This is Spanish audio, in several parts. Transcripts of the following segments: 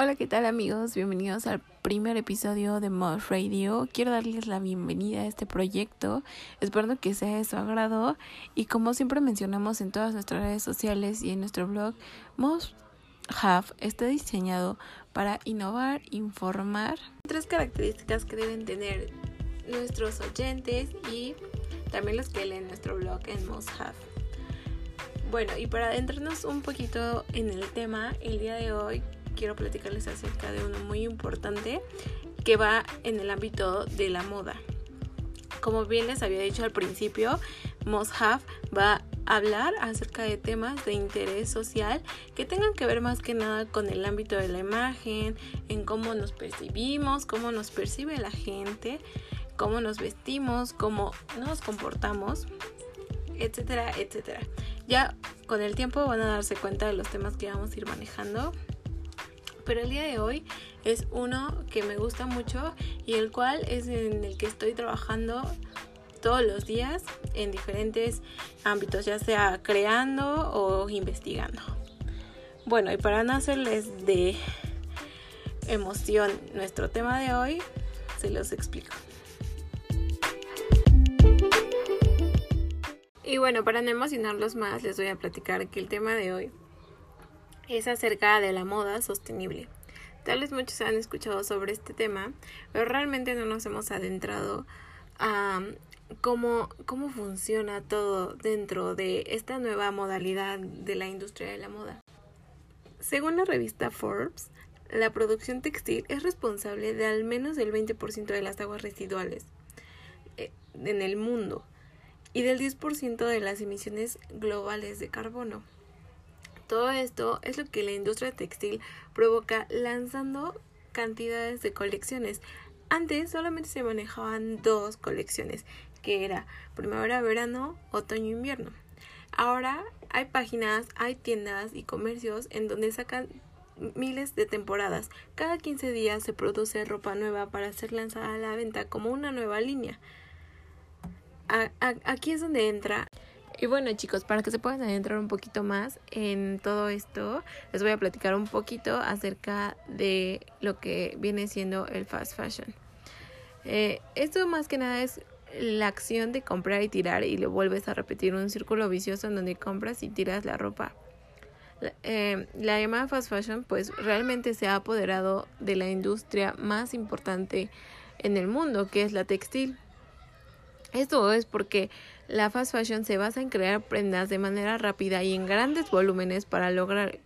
Hola, ¿qué tal amigos? Bienvenidos al primer episodio de Mod Radio. Quiero darles la bienvenida a este proyecto, esperando que sea de su agrado y como siempre mencionamos en todas nuestras redes sociales y en nuestro blog, Mod Have está diseñado para innovar, informar. Tres características que deben tener nuestros oyentes y también los que leen nuestro blog en Most Have. Bueno, y para adentrarnos un poquito en el tema, el día de hoy quiero platicarles acerca de uno muy importante que va en el ámbito de la moda. Como bien les había dicho al principio, Have va a hablar acerca de temas de interés social que tengan que ver más que nada con el ámbito de la imagen, en cómo nos percibimos, cómo nos percibe la gente, cómo nos vestimos, cómo nos comportamos, etcétera, etcétera. Ya con el tiempo van a darse cuenta de los temas que vamos a ir manejando pero el día de hoy es uno que me gusta mucho y el cual es en el que estoy trabajando todos los días en diferentes ámbitos, ya sea creando o investigando. Bueno, y para no hacerles de emoción nuestro tema de hoy, se los explico. Y bueno, para no emocionarlos más, les voy a platicar que el tema de hoy es acerca de la moda sostenible. Tal vez muchos han escuchado sobre este tema, pero realmente no nos hemos adentrado a cómo, cómo funciona todo dentro de esta nueva modalidad de la industria de la moda. Según la revista Forbes, la producción textil es responsable de al menos el 20% de las aguas residuales eh, en el mundo y del 10% de las emisiones globales de carbono. Todo esto es lo que la industria textil provoca lanzando cantidades de colecciones. Antes solamente se manejaban dos colecciones, que era primavera-verano, otoño-invierno. Ahora hay páginas, hay tiendas y comercios en donde sacan miles de temporadas. Cada 15 días se produce ropa nueva para ser lanzada a la venta como una nueva línea. aquí es donde entra y bueno chicos, para que se puedan adentrar un poquito más en todo esto, les voy a platicar un poquito acerca de lo que viene siendo el fast fashion. Eh, esto más que nada es la acción de comprar y tirar y lo vuelves a repetir un círculo vicioso en donde compras y tiras la ropa. Eh, la llamada fast fashion pues realmente se ha apoderado de la industria más importante en el mundo que es la textil. Esto es porque la fast fashion se basa en crear prendas de manera rápida y en grandes volúmenes para lograr,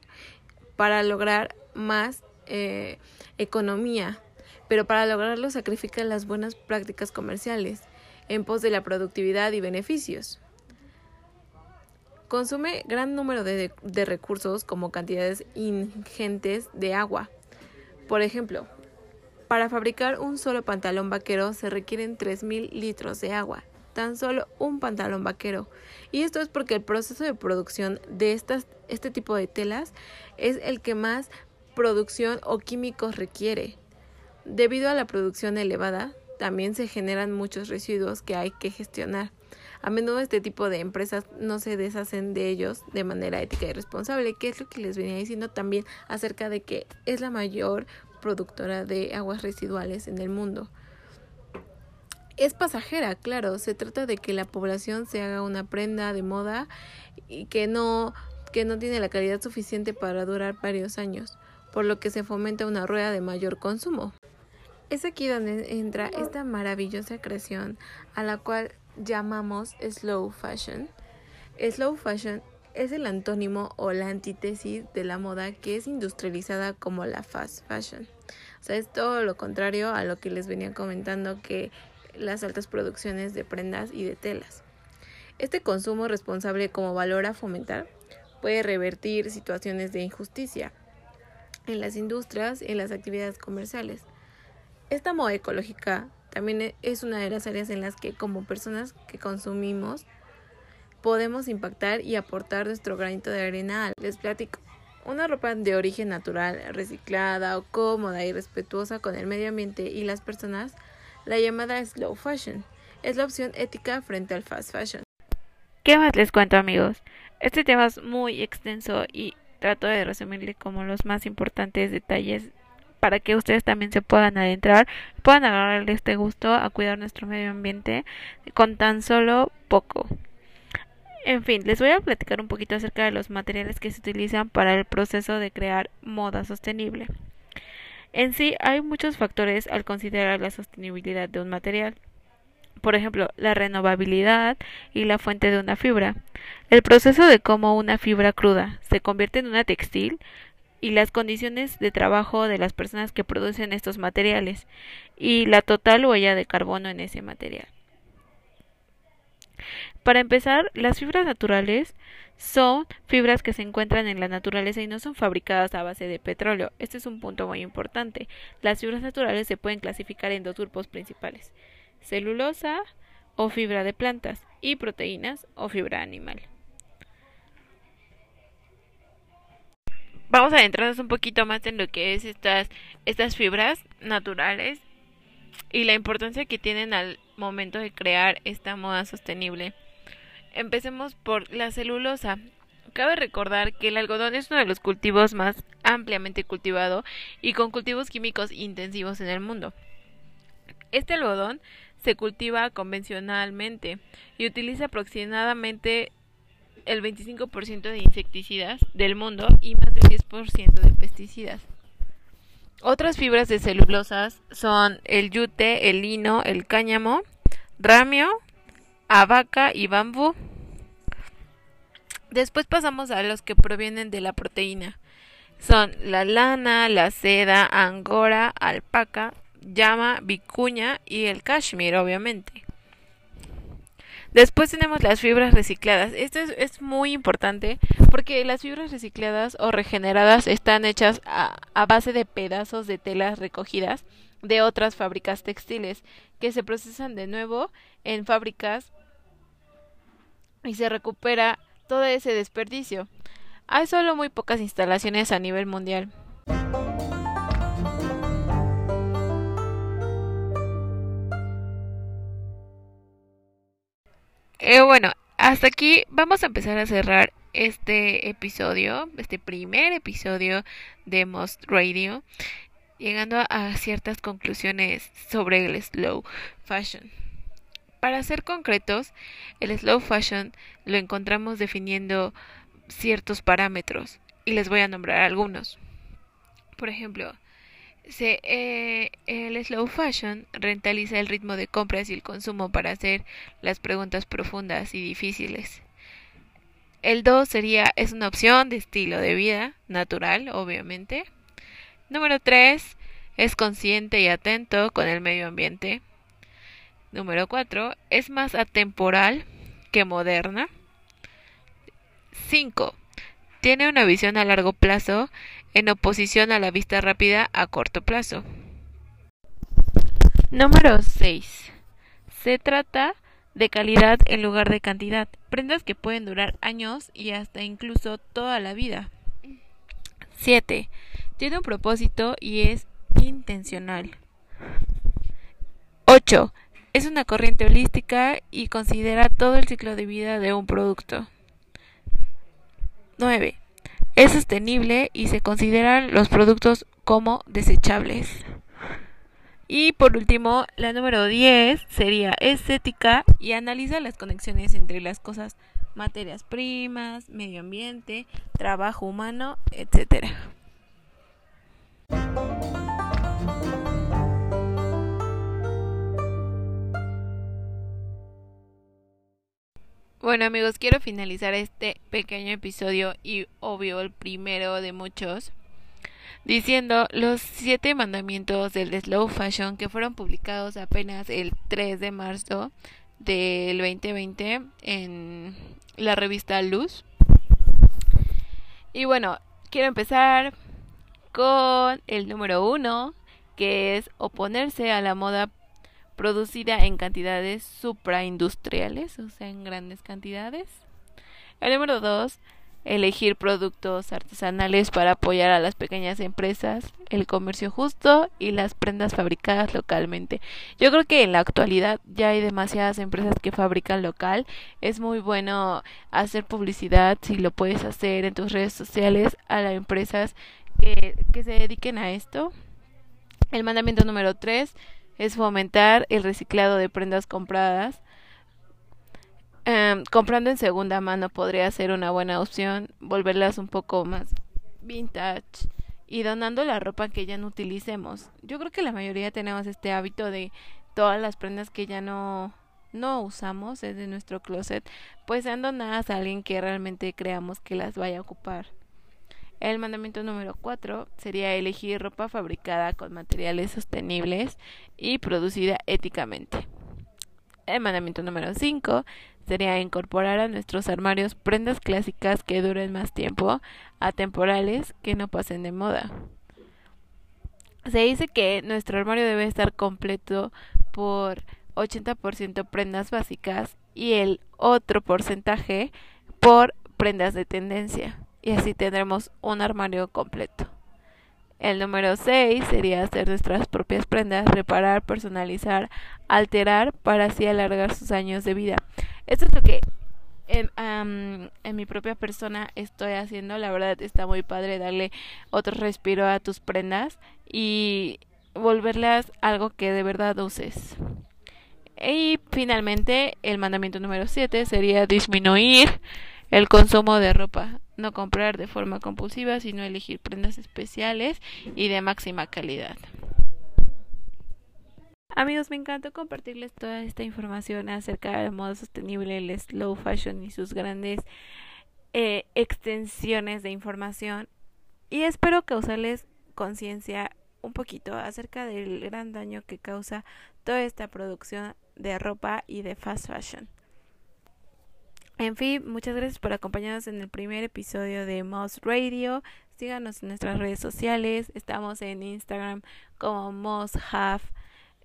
para lograr más eh, economía, pero para lograrlo sacrifica las buenas prácticas comerciales en pos de la productividad y beneficios. Consume gran número de, de recursos como cantidades ingentes de agua. Por ejemplo, para fabricar un solo pantalón vaquero se requieren 3.000 litros de agua tan solo un pantalón vaquero. Y esto es porque el proceso de producción de estas, este tipo de telas es el que más producción o químicos requiere. Debido a la producción elevada, también se generan muchos residuos que hay que gestionar. A menudo este tipo de empresas no se deshacen de ellos de manera ética y responsable, que es lo que les venía diciendo también acerca de que es la mayor productora de aguas residuales en el mundo es pasajera, claro, se trata de que la población se haga una prenda de moda y que no que no tiene la calidad suficiente para durar varios años, por lo que se fomenta una rueda de mayor consumo. Es aquí donde entra esta maravillosa creación a la cual llamamos slow fashion. Slow fashion es el antónimo o la antítesis de la moda que es industrializada como la fast fashion. O sea, es todo lo contrario a lo que les venía comentando que las altas producciones de prendas y de telas. Este consumo responsable como valor a fomentar puede revertir situaciones de injusticia en las industrias y en las actividades comerciales. Esta moda ecológica también es una de las áreas en las que como personas que consumimos podemos impactar y aportar nuestro granito de arena. Les platico. Una ropa de origen natural, reciclada o cómoda y respetuosa con el medio ambiente y las personas la llamada slow fashion. Es la opción ética frente al fast fashion. ¿Qué más les cuento amigos? Este tema es muy extenso y trato de resumirle como los más importantes detalles para que ustedes también se puedan adentrar, puedan agarrarle este gusto a cuidar nuestro medio ambiente con tan solo poco. En fin, les voy a platicar un poquito acerca de los materiales que se utilizan para el proceso de crear moda sostenible. En sí, hay muchos factores al considerar la sostenibilidad de un material. Por ejemplo, la renovabilidad y la fuente de una fibra. El proceso de cómo una fibra cruda se convierte en una textil y las condiciones de trabajo de las personas que producen estos materiales y la total huella de carbono en ese material. Para empezar, las fibras naturales son fibras que se encuentran en la naturaleza y no son fabricadas a base de petróleo. Este es un punto muy importante. Las fibras naturales se pueden clasificar en dos grupos principales, celulosa o fibra de plantas y proteínas o fibra animal. Vamos a adentrarnos un poquito más en lo que es estas, estas fibras naturales y la importancia que tienen al momento de crear esta moda sostenible. Empecemos por la celulosa. Cabe recordar que el algodón es uno de los cultivos más ampliamente cultivado y con cultivos químicos intensivos en el mundo. Este algodón se cultiva convencionalmente y utiliza aproximadamente el 25% de insecticidas del mundo y más del 10% de pesticidas. Otras fibras de celulosas son el yute, el lino, el cáñamo, ramio, abaca y bambú. Después pasamos a los que provienen de la proteína. Son la lana, la seda, angora, alpaca, llama, vicuña y el cashmere, obviamente. Después tenemos las fibras recicladas. Esto es, muy importante porque las fibras recicladas o regeneradas están hechas a, base de pedazos de telas recogidas de otras fábricas textiles que se procesan de nuevo en fábricas y se recupera todo ese desperdicio. Hay solo muy pocas instalaciones a nivel mundial. Eh, bueno, hasta aquí vamos a empezar a cerrar este episodio, este primer episodio de Most Radio, llegando a ciertas conclusiones sobre el slow fashion. Para ser concretos, el slow fashion lo encontramos definiendo ciertos parámetros y les voy a nombrar algunos. Por ejemplo, se, eh, el slow fashion rentaliza el ritmo de compras y el consumo para hacer las preguntas profundas y difíciles. El 2 sería, es una opción de estilo de vida, natural, obviamente. Número 3, es consciente y atento con el medio ambiente. Número 4, es más atemporal que moderna. 5. Tiene una visión a largo plazo en oposición a la vista rápida a corto plazo. Número 6. Se trata de calidad en lugar de cantidad. Prendas que pueden durar años y hasta incluso toda la vida. 7. Tiene un propósito y es intencional. 8. Es una corriente holística y considera todo el ciclo de vida de un producto. 9 es sostenible y se consideran los productos como desechables. Y por último, la número 10 sería estética y analiza las conexiones entre las cosas materias primas, medio ambiente, trabajo humano, etcétera. Bueno amigos, quiero finalizar este pequeño episodio y obvio el primero de muchos diciendo los siete mandamientos del slow fashion que fueron publicados apenas el 3 de marzo del 2020 en la revista Luz. Y bueno, quiero empezar con el número uno, que es oponerse a la moda producida en cantidades supraindustriales, o sea, en grandes cantidades. El número dos, elegir productos artesanales para apoyar a las pequeñas empresas, el comercio justo y las prendas fabricadas localmente. Yo creo que en la actualidad ya hay demasiadas empresas que fabrican local. Es muy bueno hacer publicidad si lo puedes hacer en tus redes sociales a las empresas que, se dediquen a esto El mandamiento número 3 es fomentar el reciclado de prendas compradas. Em, comprando en segunda mano podría ser una buena opción, volverlas un poco más vintage y donando la ropa que ya no utilicemos. Yo creo que la mayoría tenemos este hábito de todas las prendas que ya no no usamos desde nuestro closet, pues sean donadas a alguien que realmente creamos que las vaya a ocupar. El mandamiento número 4 sería elegir ropa fabricada con materiales sostenibles y producida éticamente. El mandamiento número 5 sería incorporar a nuestros armarios prendas clásicas que duren más tiempo, atemporales que no pasen de moda. Se dice que nuestro armario debe estar completo por 80% prendas básicas y el otro porcentaje por prendas de tendencia y así tendremos un armario completo. El número 6 sería hacer nuestras propias prendas, reparar, personalizar, alterar para así alargar sus años de vida. Esto es lo que en, en, mi propia persona estoy haciendo. La verdad está muy padre darle otro respiro a tus prendas y volverlas algo que de verdad uses. Y finalmente el mandamiento número 7 sería disminuir el consumo de ropa, no comprar de forma compulsiva, sino elegir prendas especiales y de máxima calidad. Amigos, me encantó compartirles toda esta información acerca del modo sostenible, el slow fashion y sus grandes eh, extensiones de información. Y espero causarles conciencia un poquito acerca del gran daño que causa toda esta producción de ropa y de fast fashion. En fin, muchas gracias por acompañarnos en el primer episodio de Moss Radio. Síganos en nuestras redes sociales. Estamos en Instagram como Mosshaf,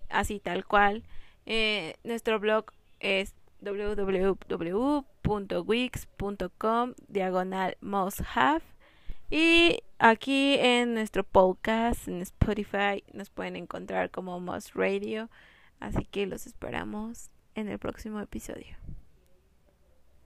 así tal cual. Eh, nuestro blog es www.wix.com diagonal Mosshaf. Y aquí en nuestro podcast en Spotify nos pueden encontrar como Moss Radio. Así que los esperamos en el próximo episodio.